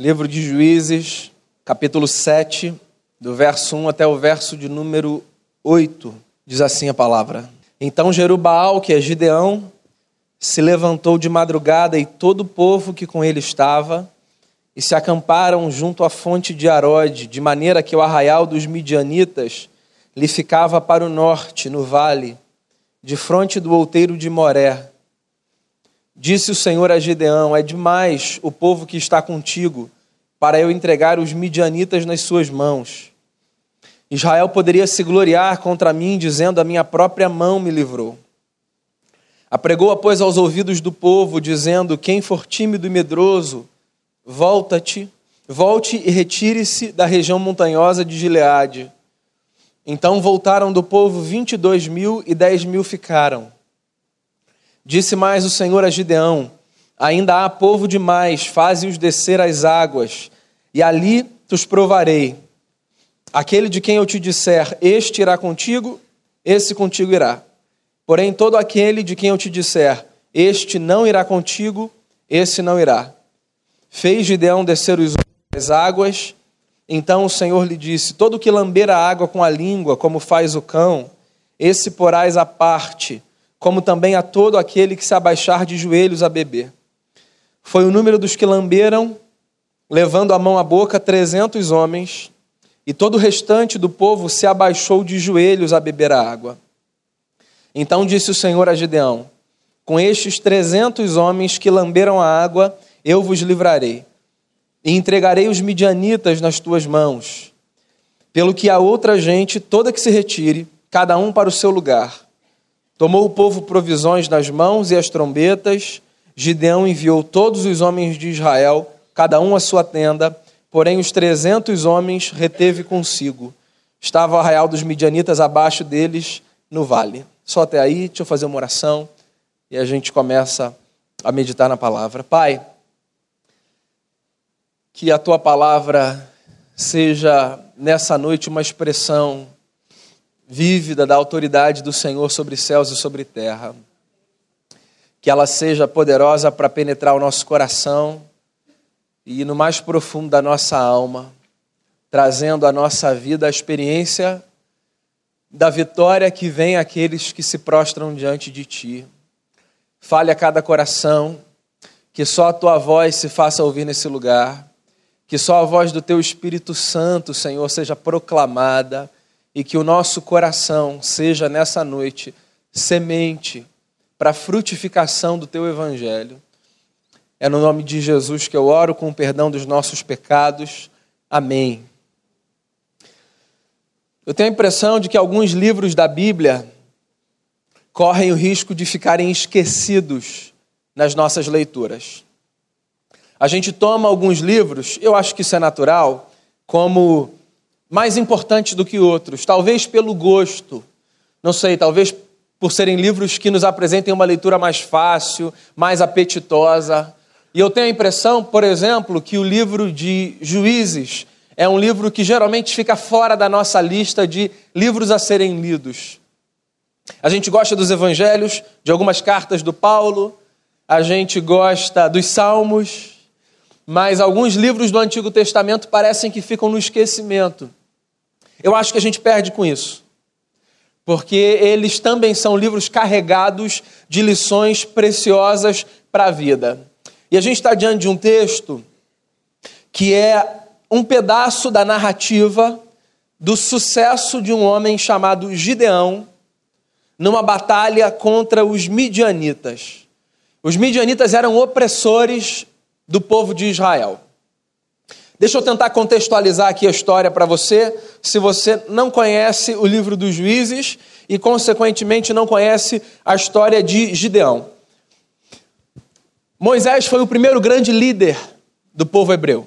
Livro de Juízes, capítulo 7, do verso 1 até o verso de número 8, diz assim a palavra. Então Jerubaal, que é Gideão, se levantou de madrugada e todo o povo que com ele estava, e se acamparam junto à fonte de Arode, de maneira que o arraial dos midianitas lhe ficava para o norte, no vale, de fronte do outeiro de Moré. Disse o Senhor a Gideão: É demais o povo que está contigo para eu entregar os midianitas nas suas mãos. Israel poderia se gloriar contra mim, dizendo: A minha própria mão me livrou. Apregou, pois, aos ouvidos do povo, dizendo: Quem for tímido e medroso, volta-te, volte e retire-se da região montanhosa de Gileade. Então voltaram do povo vinte e dois mil e dez mil ficaram. Disse mais o Senhor a Gideão: Ainda há povo demais, faze-os descer às águas, e ali os provarei. Aquele de quem eu te disser, este irá contigo, esse contigo irá. Porém, todo aquele de quem eu te disser, este não irá contigo, esse não irá. Fez Gideão descer os às águas. Então o Senhor lhe disse: Todo que lamber a água com a língua, como faz o cão, esse porás à parte como também a todo aquele que se abaixar de joelhos a beber. Foi o número dos que lamberam, levando a mão à boca, trezentos homens, e todo o restante do povo se abaixou de joelhos a beber a água. Então disse o Senhor a Gideão: Com estes trezentos homens que lamberam a água, eu vos livrarei, e entregarei os midianitas nas tuas mãos. Pelo que a outra gente, toda que se retire, cada um para o seu lugar. Tomou o povo provisões nas mãos e as trombetas. Gideão enviou todos os homens de Israel, cada um à sua tenda, porém os trezentos homens reteve consigo. Estava o arraial dos midianitas abaixo deles, no vale. Só até aí, deixa eu fazer uma oração e a gente começa a meditar na palavra. Pai, que a tua palavra seja nessa noite uma expressão vívida da autoridade do Senhor sobre céus e sobre terra. Que ela seja poderosa para penetrar o nosso coração e no mais profundo da nossa alma, trazendo à nossa vida a experiência da vitória que vem àqueles que se prostram diante de Ti. Fale a cada coração, que só a Tua voz se faça ouvir nesse lugar, que só a voz do Teu Espírito Santo, Senhor, seja proclamada e que o nosso coração seja nessa noite semente para a frutificação do teu evangelho. É no nome de Jesus que eu oro com o perdão dos nossos pecados. Amém. Eu tenho a impressão de que alguns livros da Bíblia correm o risco de ficarem esquecidos nas nossas leituras. A gente toma alguns livros, eu acho que isso é natural, como mais importantes do que outros, talvez pelo gosto, não sei, talvez por serem livros que nos apresentem uma leitura mais fácil, mais apetitosa. E eu tenho a impressão, por exemplo, que o livro de Juízes é um livro que geralmente fica fora da nossa lista de livros a serem lidos. A gente gosta dos evangelhos, de algumas cartas do Paulo, a gente gosta dos salmos, mas alguns livros do Antigo Testamento parecem que ficam no esquecimento. Eu acho que a gente perde com isso, porque eles também são livros carregados de lições preciosas para a vida. E a gente está diante de um texto que é um pedaço da narrativa do sucesso de um homem chamado Gideão numa batalha contra os midianitas. Os midianitas eram opressores do povo de Israel. Deixa eu tentar contextualizar aqui a história para você, se você não conhece o livro dos juízes e, consequentemente, não conhece a história de Gideão. Moisés foi o primeiro grande líder do povo hebreu.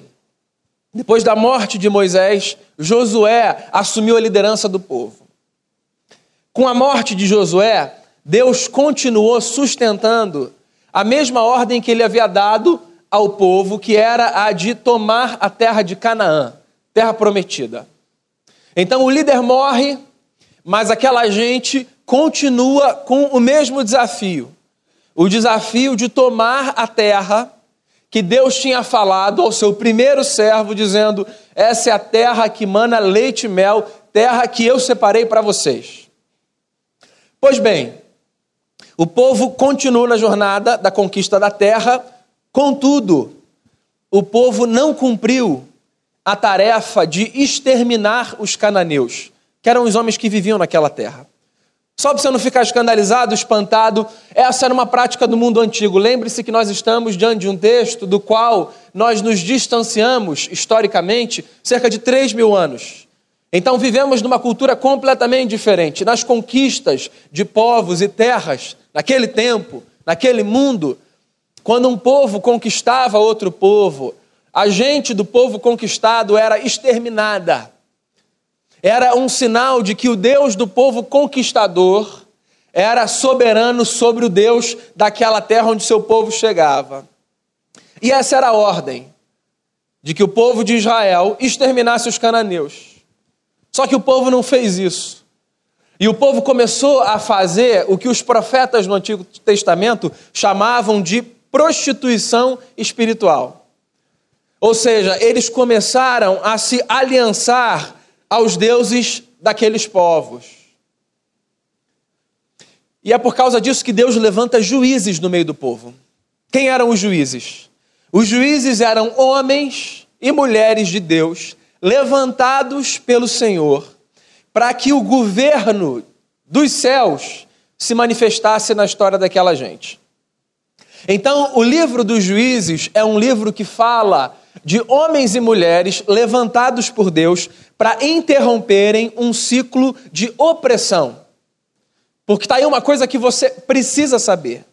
Depois da morte de Moisés, Josué assumiu a liderança do povo. Com a morte de Josué, Deus continuou sustentando a mesma ordem que ele havia dado ao povo, que era a de tomar a terra de Canaã, terra prometida. Então o líder morre, mas aquela gente continua com o mesmo desafio. O desafio de tomar a terra que Deus tinha falado ao seu primeiro servo, dizendo: Essa é a terra que mana leite e mel, terra que eu separei para vocês. Pois bem, o povo continua na jornada da conquista da terra, contudo, o povo não cumpriu a tarefa de exterminar os cananeus, que eram os homens que viviam naquela terra. Só para você não ficar escandalizado, espantado, essa era uma prática do mundo antigo. Lembre-se que nós estamos diante de um texto do qual nós nos distanciamos, historicamente, cerca de 3 mil anos. Então vivemos numa cultura completamente diferente. Nas conquistas de povos e terras, naquele tempo, naquele mundo, quando um povo conquistava outro povo, a gente do povo conquistado era exterminada era um sinal de que o Deus do povo conquistador era soberano sobre o Deus daquela terra onde seu povo chegava. E essa era a ordem, de que o povo de Israel exterminasse os cananeus. Só que o povo não fez isso. E o povo começou a fazer o que os profetas no Antigo Testamento chamavam de prostituição espiritual. Ou seja, eles começaram a se aliançar aos deuses daqueles povos. E é por causa disso que Deus levanta juízes no meio do povo. Quem eram os juízes? Os juízes eram homens e mulheres de Deus, levantados pelo Senhor, para que o governo dos céus se manifestasse na história daquela gente. Então, o livro dos juízes é um livro que fala de homens e mulheres levantados por Deus para interromperem um ciclo de opressão. Porque está aí uma coisa que você precisa saber.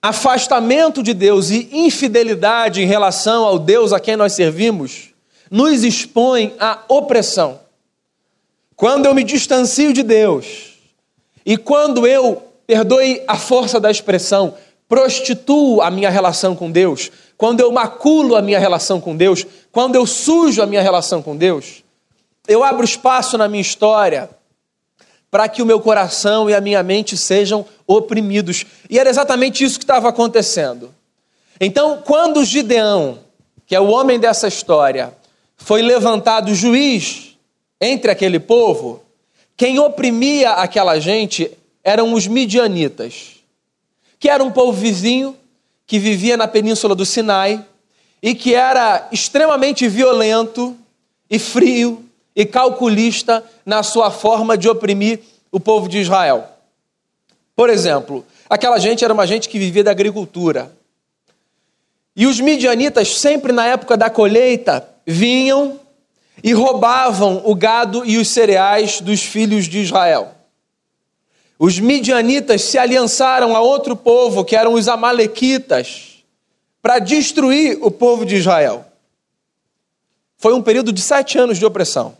Afastamento de Deus e infidelidade em relação ao Deus a quem nós servimos nos expõe à opressão. Quando eu me distancio de Deus e quando eu, perdoe a força da expressão, prostituo a minha relação com Deus, quando eu maculo a minha relação com Deus, quando eu sujo a minha relação com Deus, eu abro espaço na minha história para que o meu coração e a minha mente sejam oprimidos. E era exatamente isso que estava acontecendo. Então, quando Gideão, que é o homem dessa história, foi levantado juiz entre aquele povo, quem oprimia aquela gente eram os midianitas, que era um povo vizinho que vivia na península do Sinai e que era extremamente violento e frio e calculista na sua forma de oprimir o povo de Israel. Por exemplo, aquela gente era uma gente que vivia da agricultura. E os midianitas, sempre na época da colheita, vinham e roubavam o gado e os cereais dos filhos de Israel. Os midianitas se aliançaram a outro povo, que eram os amalequitas, para destruir o povo de Israel. Foi um período de sete anos de opressão.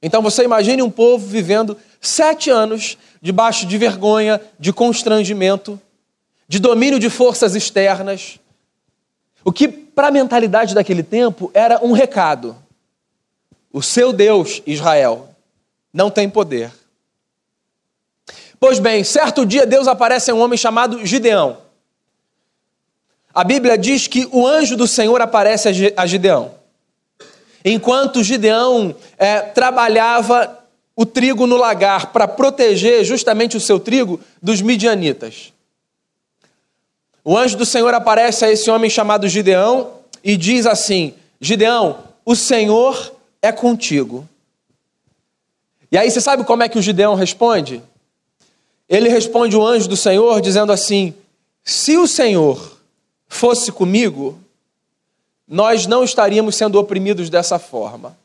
Então você imagine um povo vivendo sete anos debaixo de vergonha, de constrangimento, de domínio de forças externas. O que, para a mentalidade daquele tempo, era um recado: o seu Deus, Israel, não tem poder Pois bem, certo dia Deus aparece a um homem chamado Gideão. A Bíblia diz que o anjo do Senhor aparece a Gideão. Enquanto Gideão é, trabalhava o trigo no lagar para proteger justamente o seu trigo dos midianitas. O anjo do Senhor aparece a esse homem chamado Gideão e diz assim: Gideão, o Senhor é contigo. E aí você sabe como é que o Gideão responde? Ele responde o anjo do Senhor dizendo assim: Se o Senhor fosse comigo, nós não estaríamos sendo oprimidos dessa forma.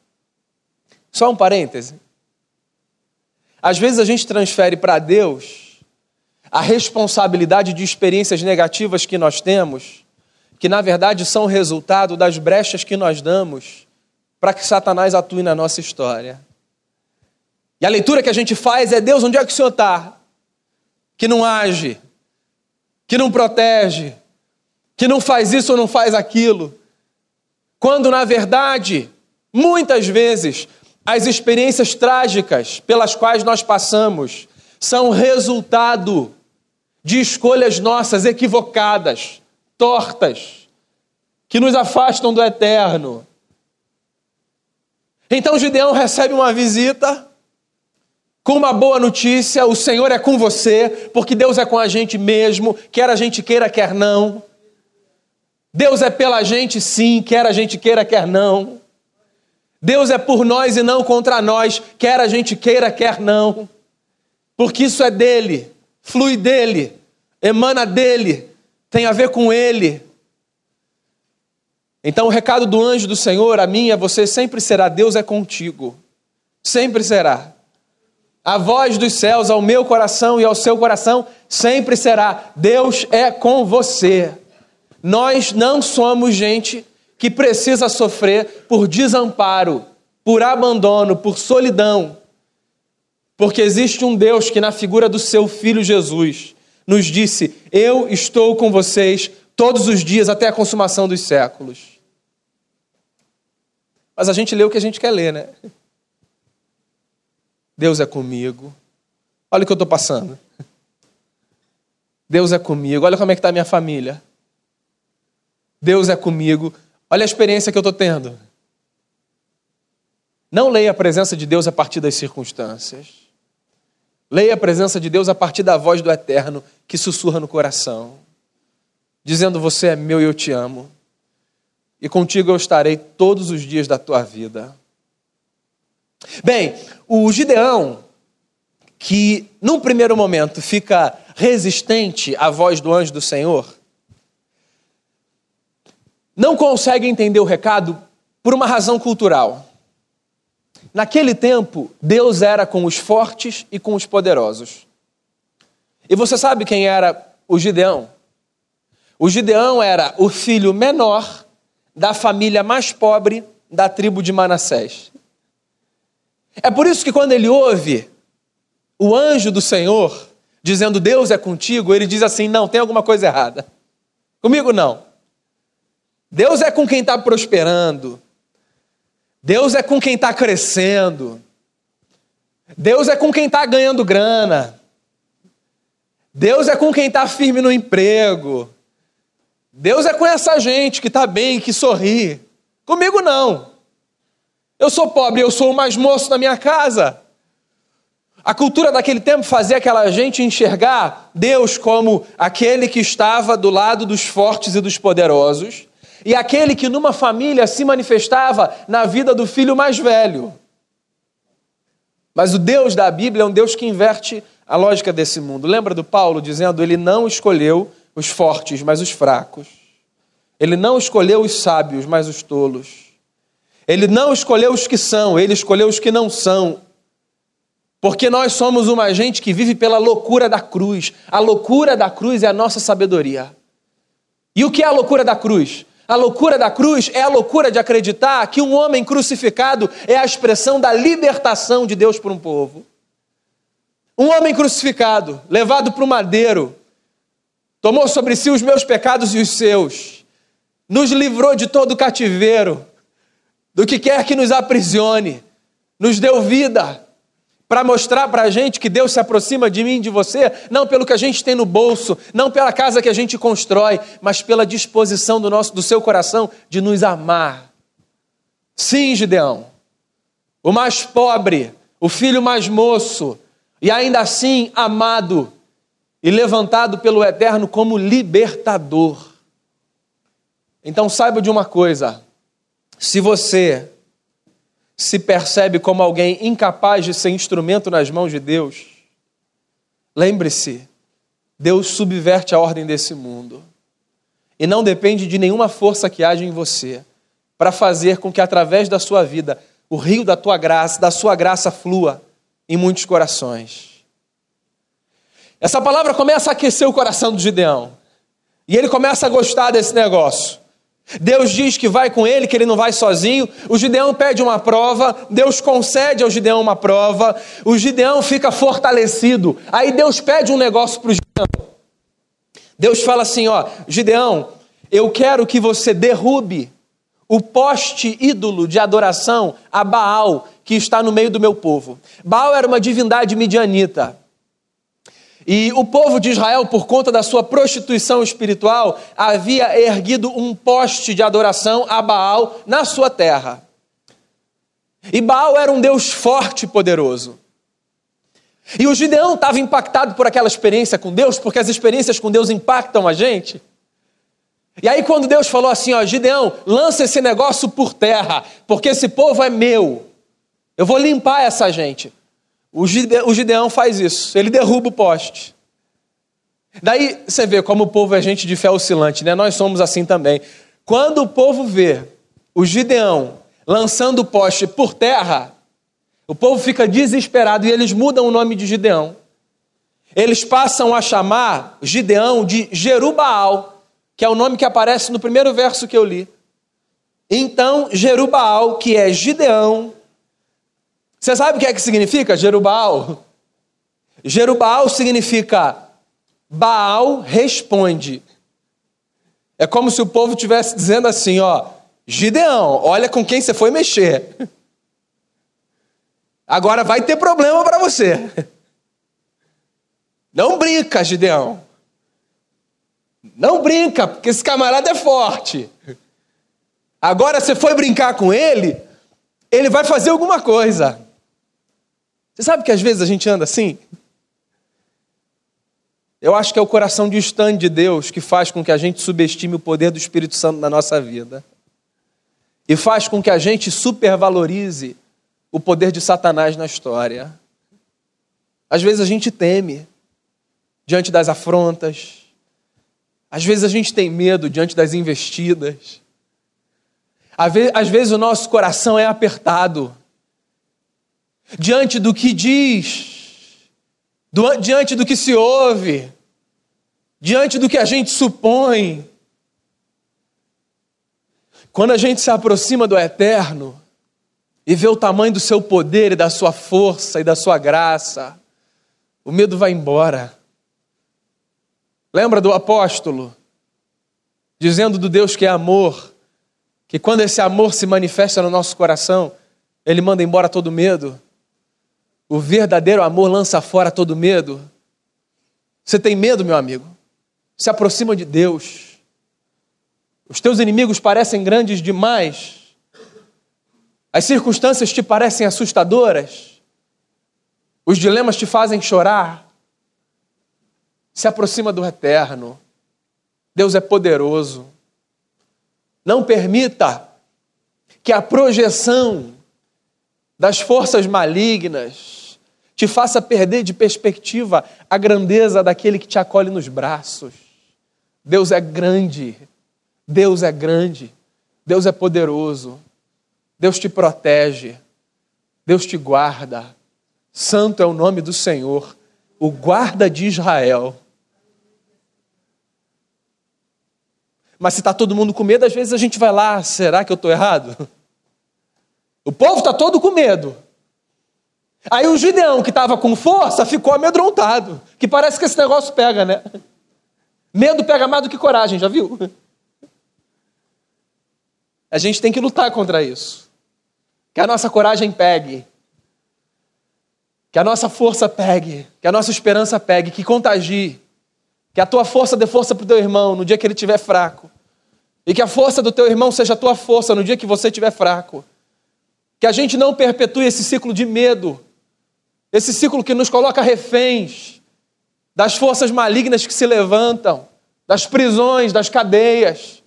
Só um parêntese. Às vezes a gente transfere para Deus a responsabilidade de experiências negativas que nós temos, que na verdade são resultado das brechas que nós damos para que Satanás atue na nossa história. E a leitura que a gente faz é: Deus, onde é que o Senhor está? Que não age, que não protege, que não faz isso ou não faz aquilo. Quando, na verdade, muitas vezes, as experiências trágicas pelas quais nós passamos são resultado de escolhas nossas equivocadas, tortas, que nos afastam do eterno. Então Gideão recebe uma visita com uma boa notícia: o Senhor é com você, porque Deus é com a gente mesmo, quer a gente queira, quer não. Deus é pela gente, sim, quer a gente queira, quer não. Deus é por nós e não contra nós, quer a gente queira, quer não. Porque isso é dele, flui dele, emana dele, tem a ver com ele. Então o recado do anjo do Senhor a mim e a você sempre será: Deus é contigo. Sempre será. A voz dos céus ao meu coração e ao seu coração sempre será: Deus é com você. Nós não somos gente que precisa sofrer por desamparo, por abandono, por solidão. Porque existe um Deus que, na figura do seu filho Jesus, nos disse: Eu estou com vocês todos os dias até a consumação dos séculos. Mas a gente lê o que a gente quer ler, né? Deus é comigo. Olha o que eu estou passando. Deus é comigo. Olha como é que está a minha família. Deus é comigo. Olha a experiência que eu estou tendo. Não leia a presença de Deus a partir das circunstâncias. Leia a presença de Deus a partir da voz do Eterno que sussurra no coração, dizendo: Você é meu e eu te amo, e contigo eu estarei todos os dias da tua vida. Bem, o Gideão, que num primeiro momento fica resistente à voz do anjo do Senhor, não consegue entender o recado por uma razão cultural. Naquele tempo, Deus era com os fortes e com os poderosos. E você sabe quem era o Gideão? O Gideão era o filho menor da família mais pobre da tribo de Manassés. É por isso que quando ele ouve o anjo do Senhor dizendo Deus é contigo, ele diz assim: não, tem alguma coisa errada. Comigo não. Deus é com quem está prosperando. Deus é com quem está crescendo. Deus é com quem está ganhando grana. Deus é com quem está firme no emprego. Deus é com essa gente que está bem, que sorri. Comigo não. Eu sou pobre, eu sou o mais moço da minha casa. A cultura daquele tempo fazia aquela gente enxergar Deus como aquele que estava do lado dos fortes e dos poderosos e aquele que numa família se manifestava na vida do filho mais velho. Mas o Deus da Bíblia é um Deus que inverte a lógica desse mundo. Lembra do Paulo dizendo: Ele não escolheu os fortes, mas os fracos. Ele não escolheu os sábios, mas os tolos. Ele não escolheu os que são, ele escolheu os que não são. Porque nós somos uma gente que vive pela loucura da cruz. A loucura da cruz é a nossa sabedoria. E o que é a loucura da cruz? A loucura da cruz é a loucura de acreditar que um homem crucificado é a expressão da libertação de Deus por um povo. Um homem crucificado, levado para o madeiro, tomou sobre si os meus pecados e os seus, nos livrou de todo cativeiro, do que quer que nos aprisione, nos deu vida, para mostrar para a gente que Deus se aproxima de mim e de você, não pelo que a gente tem no bolso, não pela casa que a gente constrói, mas pela disposição do, nosso, do seu coração de nos amar. Sim, Gideão, o mais pobre, o filho mais moço, e ainda assim amado e levantado pelo Eterno como libertador. Então saiba de uma coisa: se você se percebe como alguém incapaz de ser instrumento nas mãos de Deus, lembre-se, Deus subverte a ordem desse mundo. E não depende de nenhuma força que haja em você para fazer com que através da sua vida o rio da tua graça, da sua graça flua em muitos corações. Essa palavra começa a aquecer o coração do Gideão. E ele começa a gostar desse negócio. Deus diz que vai com ele, que ele não vai sozinho. O Gideão pede uma prova, Deus concede ao Gideão uma prova, o Gideão fica fortalecido. Aí Deus pede um negócio para o Gideão. Deus fala assim: Ó, Gideão, eu quero que você derrube o poste ídolo de adoração a Baal que está no meio do meu povo. Baal era uma divindade midianita. E o povo de Israel, por conta da sua prostituição espiritual, havia erguido um poste de adoração a Baal na sua terra. E Baal era um Deus forte e poderoso. E o Gideão estava impactado por aquela experiência com Deus, porque as experiências com Deus impactam a gente. E aí, quando Deus falou assim: Ó, Gideão, lança esse negócio por terra, porque esse povo é meu. Eu vou limpar essa gente. O Gideão faz isso, ele derruba o poste. Daí você vê como o povo é gente de fé oscilante, né? Nós somos assim também. Quando o povo vê o Gideão lançando o poste por terra, o povo fica desesperado e eles mudam o nome de Gideão. Eles passam a chamar Gideão de Jerubaal, que é o nome que aparece no primeiro verso que eu li. Então, Jerubaal, que é Gideão, você sabe o que é que significa Jerubaal? Jerubaal significa Baal responde. É como se o povo estivesse dizendo assim, ó, Gideão, olha com quem você foi mexer. Agora vai ter problema para você. Não brinca, Gideão. Não brinca, porque esse camarada é forte. Agora você foi brincar com ele, ele vai fazer alguma coisa. Você sabe que às vezes a gente anda assim? Eu acho que é o coração distante de Deus que faz com que a gente subestime o poder do Espírito Santo na nossa vida. E faz com que a gente supervalorize o poder de Satanás na história. Às vezes a gente teme diante das afrontas. Às vezes a gente tem medo diante das investidas. Às vezes o nosso coração é apertado diante do que diz, diante do que se ouve, diante do que a gente supõe. Quando a gente se aproxima do eterno e vê o tamanho do seu poder e da sua força e da sua graça, o medo vai embora. Lembra do apóstolo dizendo do Deus que é amor, que quando esse amor se manifesta no nosso coração, ele manda embora todo medo. O verdadeiro amor lança fora todo medo. Você tem medo, meu amigo? Se aproxima de Deus. Os teus inimigos parecem grandes demais. As circunstâncias te parecem assustadoras. Os dilemas te fazem chorar. Se aproxima do eterno. Deus é poderoso. Não permita que a projeção das forças malignas te faça perder de perspectiva a grandeza daquele que te acolhe nos braços. Deus é grande, Deus é grande, Deus é poderoso, Deus te protege, Deus te guarda. Santo é o nome do Senhor, o guarda de Israel. Mas se está todo mundo com medo, às vezes a gente vai lá, será que eu estou errado? O povo está todo com medo. Aí o Gideão, que estava com força, ficou amedrontado. Que parece que esse negócio pega, né? Medo pega mais do que coragem, já viu? A gente tem que lutar contra isso. Que a nossa coragem pegue. Que a nossa força pegue. Que a nossa esperança pegue. Que contagie. Que a tua força dê força para o teu irmão no dia que ele estiver fraco. E que a força do teu irmão seja a tua força no dia que você estiver fraco. Que a gente não perpetue esse ciclo de medo esse ciclo que nos coloca reféns das forças malignas que se levantam, das prisões, das cadeias.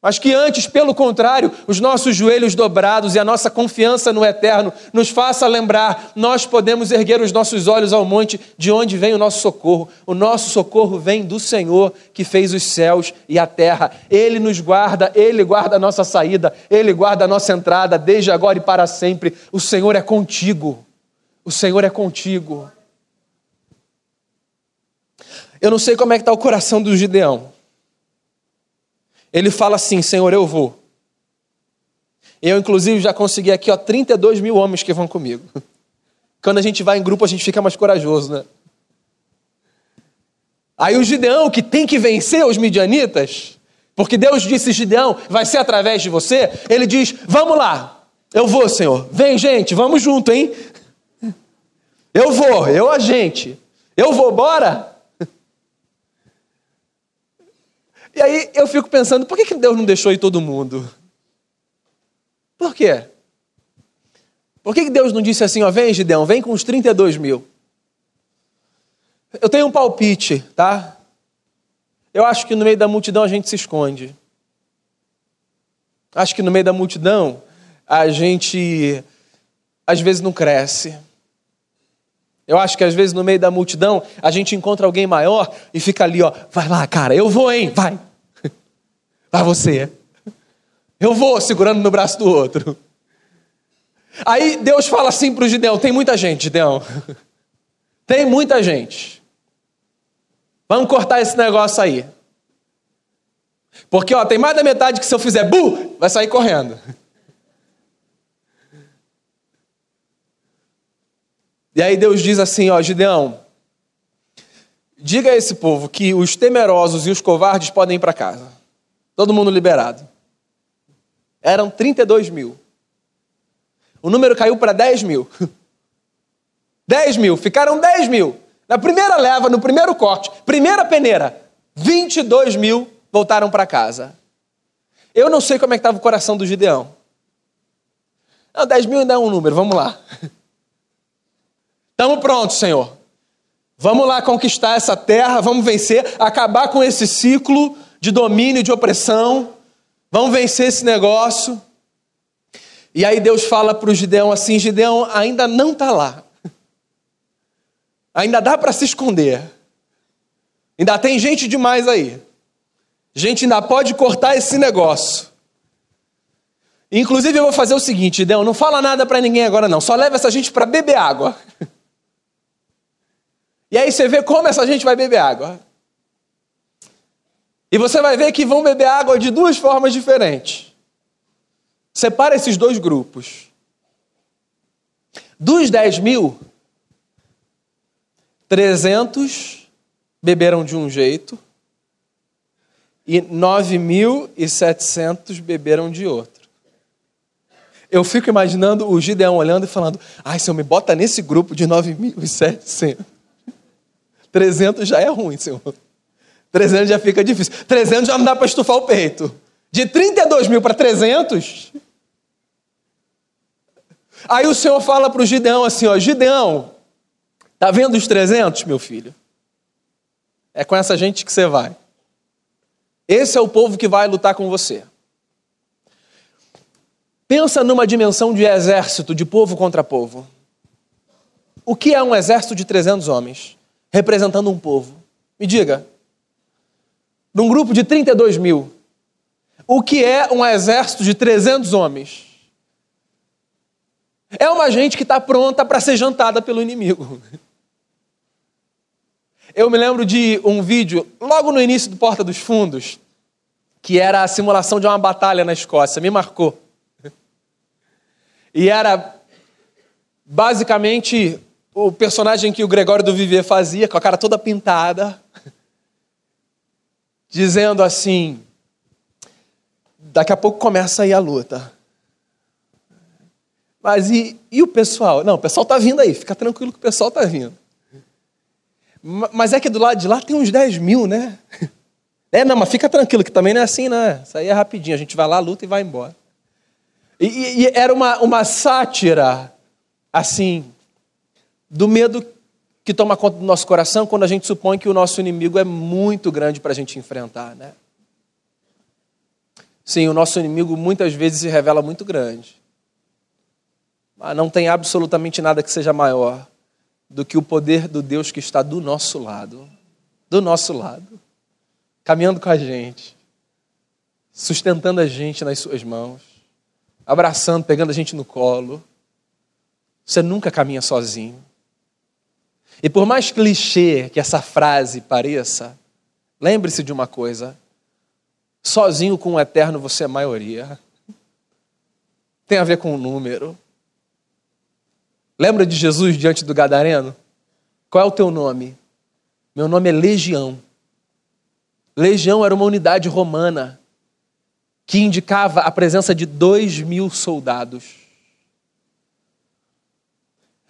Mas que antes, pelo contrário, os nossos joelhos dobrados e a nossa confiança no eterno nos faça lembrar, nós podemos erguer os nossos olhos ao monte de onde vem o nosso socorro. O nosso socorro vem do Senhor que fez os céus e a terra. Ele nos guarda, ele guarda a nossa saída, ele guarda a nossa entrada desde agora e para sempre. O Senhor é contigo. O Senhor é contigo. Eu não sei como é que está o coração do Gideão. Ele fala assim: Senhor, eu vou. Eu, inclusive, já consegui aqui ó, 32 mil homens que vão comigo. Quando a gente vai em grupo, a gente fica mais corajoso, né? Aí o Gideão, que tem que vencer os midianitas, porque Deus disse: Gideão, vai ser através de você. Ele diz: Vamos lá, eu vou, Senhor. Vem, gente, vamos junto, hein? Eu vou, eu a gente. Eu vou, bora? E aí eu fico pensando, por que Deus não deixou ir todo mundo? Por quê? Por que Deus não disse assim, ó, vem Gideão, vem com os 32 mil? Eu tenho um palpite, tá? Eu acho que no meio da multidão a gente se esconde. Acho que no meio da multidão a gente às vezes não cresce. Eu acho que às vezes no meio da multidão a gente encontra alguém maior e fica ali, ó, vai lá, cara, eu vou, hein, vai. Vai você. Eu vou, segurando no braço do outro. Aí Deus fala assim para o Gideão: tem muita gente, Gideão. Tem muita gente. Vamos cortar esse negócio aí. Porque ó, tem mais da metade que se eu fizer bu, vai sair correndo. E aí Deus diz assim, ó, Gideão, diga a esse povo que os temerosos e os covardes podem ir para casa. Todo mundo liberado. Eram 32 mil. O número caiu para 10 mil. 10 mil, ficaram 10 mil. Na primeira leva, no primeiro corte, primeira peneira, 22 mil voltaram para casa. Eu não sei como é que estava o coração do Gideão. Não, 10 mil ainda é um número, vamos lá. Estamos prontos, Senhor. Vamos lá conquistar essa terra, vamos vencer, acabar com esse ciclo de domínio, de opressão. Vamos vencer esse negócio. E aí Deus fala para o Gideão assim: Gideão ainda não está lá. Ainda dá para se esconder. Ainda tem gente demais aí. Gente ainda pode cortar esse negócio. Inclusive eu vou fazer o seguinte, Gideão, não fala nada para ninguém agora não. Só leva essa gente para beber água. E aí você vê como essa gente vai beber água. E você vai ver que vão beber água de duas formas diferentes. Separa esses dois grupos. Dos 10 mil, 300 beberam de um jeito e 9.700 beberam de outro. Eu fico imaginando o Gideão olhando e falando: ai, se eu me bota nesse grupo de 9.700. 300 já é ruim, Senhor. 300 já fica difícil. 300 já não dá para estufar o peito. De 32 mil para 300. Aí o Senhor fala para o Gideão assim: ó, Gideão, tá vendo os 300, meu filho? É com essa gente que você vai. Esse é o povo que vai lutar com você. Pensa numa dimensão de exército, de povo contra povo. O que é um exército de 300 homens? Representando um povo. Me diga, num grupo de 32 mil, o que é um exército de 300 homens? É uma gente que está pronta para ser jantada pelo inimigo. Eu me lembro de um vídeo, logo no início do Porta dos Fundos, que era a simulação de uma batalha na Escócia, me marcou. E era basicamente o personagem que o Gregório do Viver fazia, com a cara toda pintada, dizendo assim: daqui a pouco começa aí a luta. Mas e, e o pessoal? Não, o pessoal está vindo aí, fica tranquilo que o pessoal está vindo. Mas é que do lado de lá tem uns 10 mil, né? É, não, mas fica tranquilo, que também não é assim, né? Isso aí é rapidinho, a gente vai lá, luta e vai embora. E, e, e era uma, uma sátira, assim, do medo que toma conta do nosso coração quando a gente supõe que o nosso inimigo é muito grande para a gente enfrentar, né? Sim, o nosso inimigo muitas vezes se revela muito grande. Mas não tem absolutamente nada que seja maior do que o poder do Deus que está do nosso lado. Do nosso lado. Caminhando com a gente. Sustentando a gente nas suas mãos. Abraçando, pegando a gente no colo. Você nunca caminha sozinho. E por mais clichê que essa frase pareça, lembre-se de uma coisa: sozinho com o eterno você é maioria. Tem a ver com o número. Lembra de Jesus diante do Gadareno? Qual é o teu nome? Meu nome é Legião. Legião era uma unidade romana que indicava a presença de dois mil soldados.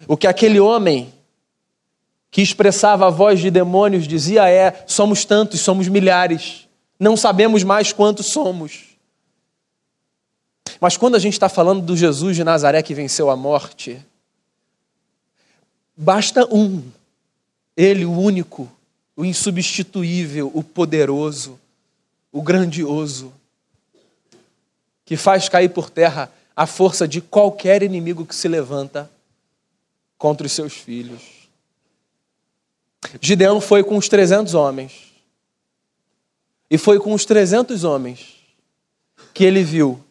O que aquele homem que expressava a voz de demônios, dizia é: somos tantos, somos milhares, Não sabemos mais quantos somos. Mas quando a gente está falando do Jesus de Nazaré que venceu a morte, basta um, ele, o único, o insubstituível, o poderoso, o grandioso, que faz cair por terra a força de qualquer inimigo que se levanta contra os seus filhos. Gideão foi com os 300 homens. E foi com os 300 homens que ele viu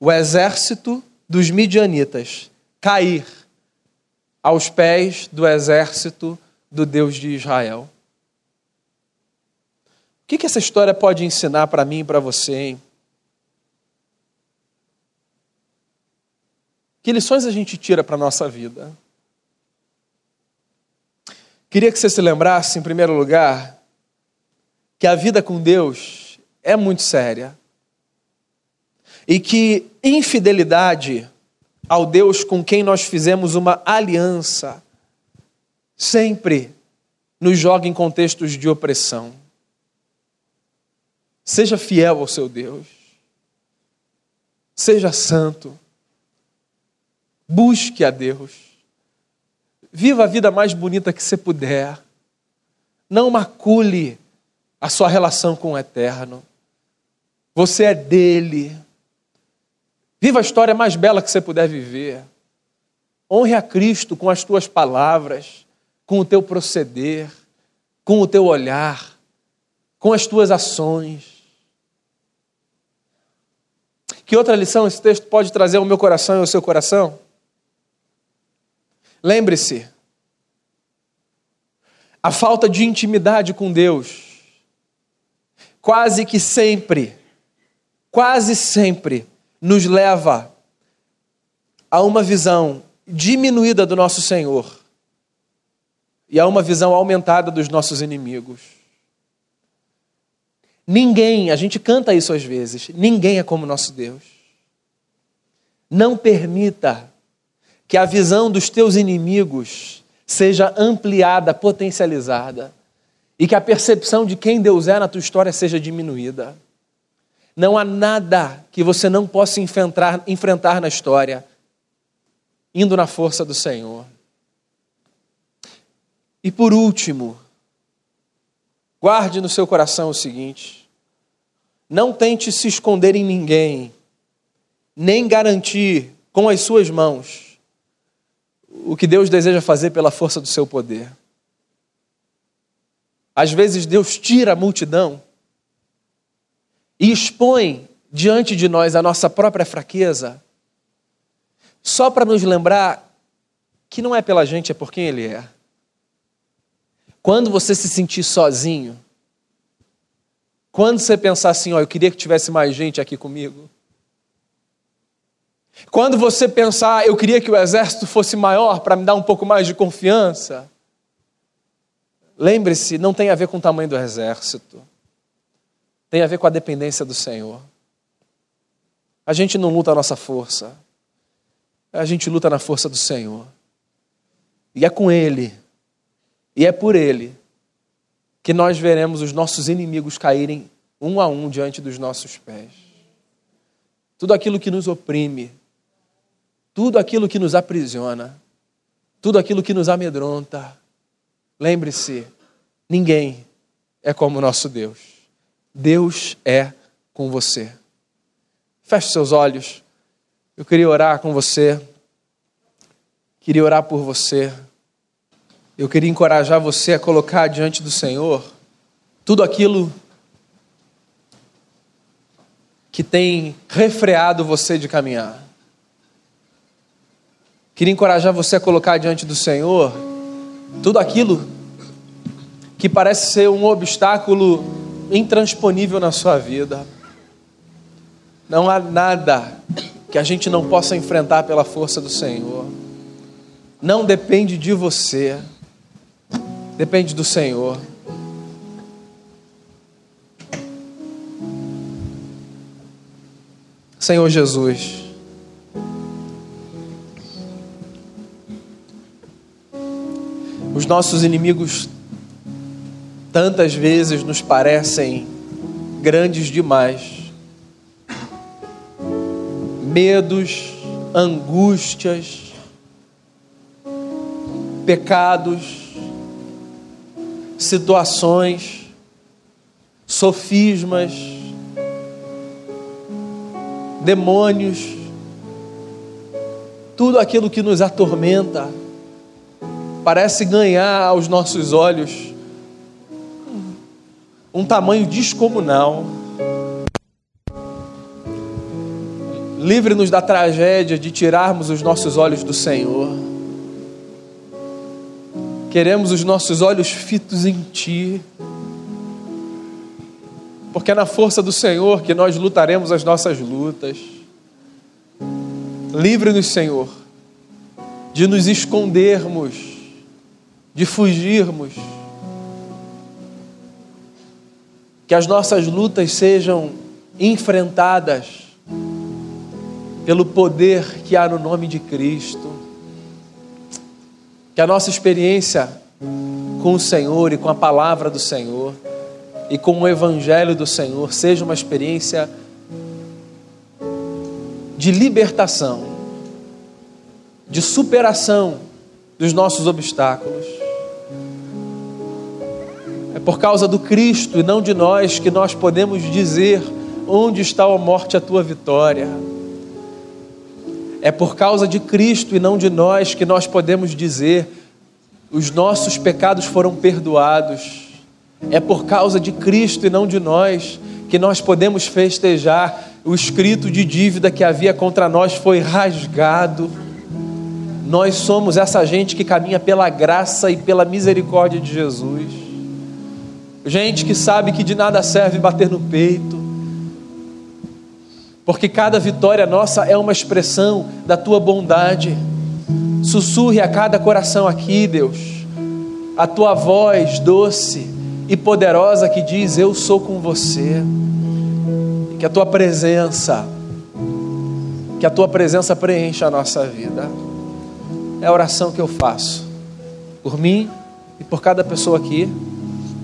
o exército dos midianitas cair aos pés do exército do Deus de Israel. O que, que essa história pode ensinar para mim e para você? Hein? Que lições a gente tira para a nossa vida? Queria que você se lembrasse, em primeiro lugar, que a vida com Deus é muito séria e que infidelidade ao Deus com quem nós fizemos uma aliança sempre nos joga em contextos de opressão. Seja fiel ao seu Deus. Seja santo. Busque a Deus. Viva a vida mais bonita que você puder. Não macule a sua relação com o eterno. Você é dele. Viva a história mais bela que você puder viver. Honre a Cristo com as tuas palavras, com o teu proceder, com o teu olhar, com as tuas ações. Que outra lição esse texto pode trazer ao meu coração e ao seu coração? Lembre-se, a falta de intimidade com Deus, quase que sempre, quase sempre, nos leva a uma visão diminuída do nosso Senhor e a uma visão aumentada dos nossos inimigos. Ninguém, a gente canta isso às vezes, ninguém é como nosso Deus. Não permita que a visão dos teus inimigos seja ampliada, potencializada, e que a percepção de quem Deus é na tua história seja diminuída. Não há nada que você não possa enfrentar, enfrentar na história, indo na força do Senhor. E por último, guarde no seu coração o seguinte: não tente se esconder em ninguém, nem garantir com as suas mãos o que Deus deseja fazer pela força do seu poder. Às vezes Deus tira a multidão e expõe diante de nós a nossa própria fraqueza, só para nos lembrar que não é pela gente, é por quem Ele é. Quando você se sentir sozinho, quando você pensar assim, ó, eu queria que tivesse mais gente aqui comigo. Quando você pensar, eu queria que o exército fosse maior para me dar um pouco mais de confiança. Lembre-se, não tem a ver com o tamanho do exército. Tem a ver com a dependência do Senhor. A gente não luta a nossa força. A gente luta na força do Senhor. E é com Ele e é por Ele que nós veremos os nossos inimigos caírem um a um diante dos nossos pés. Tudo aquilo que nos oprime, tudo aquilo que nos aprisiona, tudo aquilo que nos amedronta. Lembre-se, ninguém é como o nosso Deus. Deus é com você. Feche seus olhos. Eu queria orar com você. Queria orar por você. Eu queria encorajar você a colocar diante do Senhor tudo aquilo que tem refreado você de caminhar. Queria encorajar você a colocar diante do Senhor tudo aquilo que parece ser um obstáculo intransponível na sua vida. Não há nada que a gente não possa enfrentar pela força do Senhor. Não depende de você depende do Senhor. Senhor Jesus, os nossos inimigos tantas vezes nos parecem grandes demais. Medos, angústias, pecados, situações, sofismas, demônios, tudo aquilo que nos atormenta parece ganhar aos nossos olhos um tamanho descomunal. Livre-nos da tragédia de tirarmos os nossos olhos do Senhor. Queremos os nossos olhos fitos em Ti, porque é na força do Senhor que nós lutaremos as nossas lutas. Livre-nos, Senhor, de nos escondermos, de fugirmos. Que as nossas lutas sejam enfrentadas pelo poder que há no nome de Cristo. Que a nossa experiência com o Senhor e com a palavra do Senhor e com o Evangelho do Senhor seja uma experiência de libertação, de superação dos nossos obstáculos. É por causa do Cristo e não de nós que nós podemos dizer: onde está a morte, a tua vitória? É por causa de Cristo e não de nós que nós podemos dizer: os nossos pecados foram perdoados. É por causa de Cristo e não de nós que nós podemos festejar o escrito de dívida que havia contra nós foi rasgado. Nós somos essa gente que caminha pela graça e pela misericórdia de Jesus. Gente que sabe que de nada serve bater no peito, porque cada vitória nossa é uma expressão da tua bondade. Sussurre a cada coração aqui, Deus, a tua voz doce e poderosa que diz: Eu sou com você que a tua presença, que a tua presença preencha a nossa vida. É a oração que eu faço por mim e por cada pessoa aqui,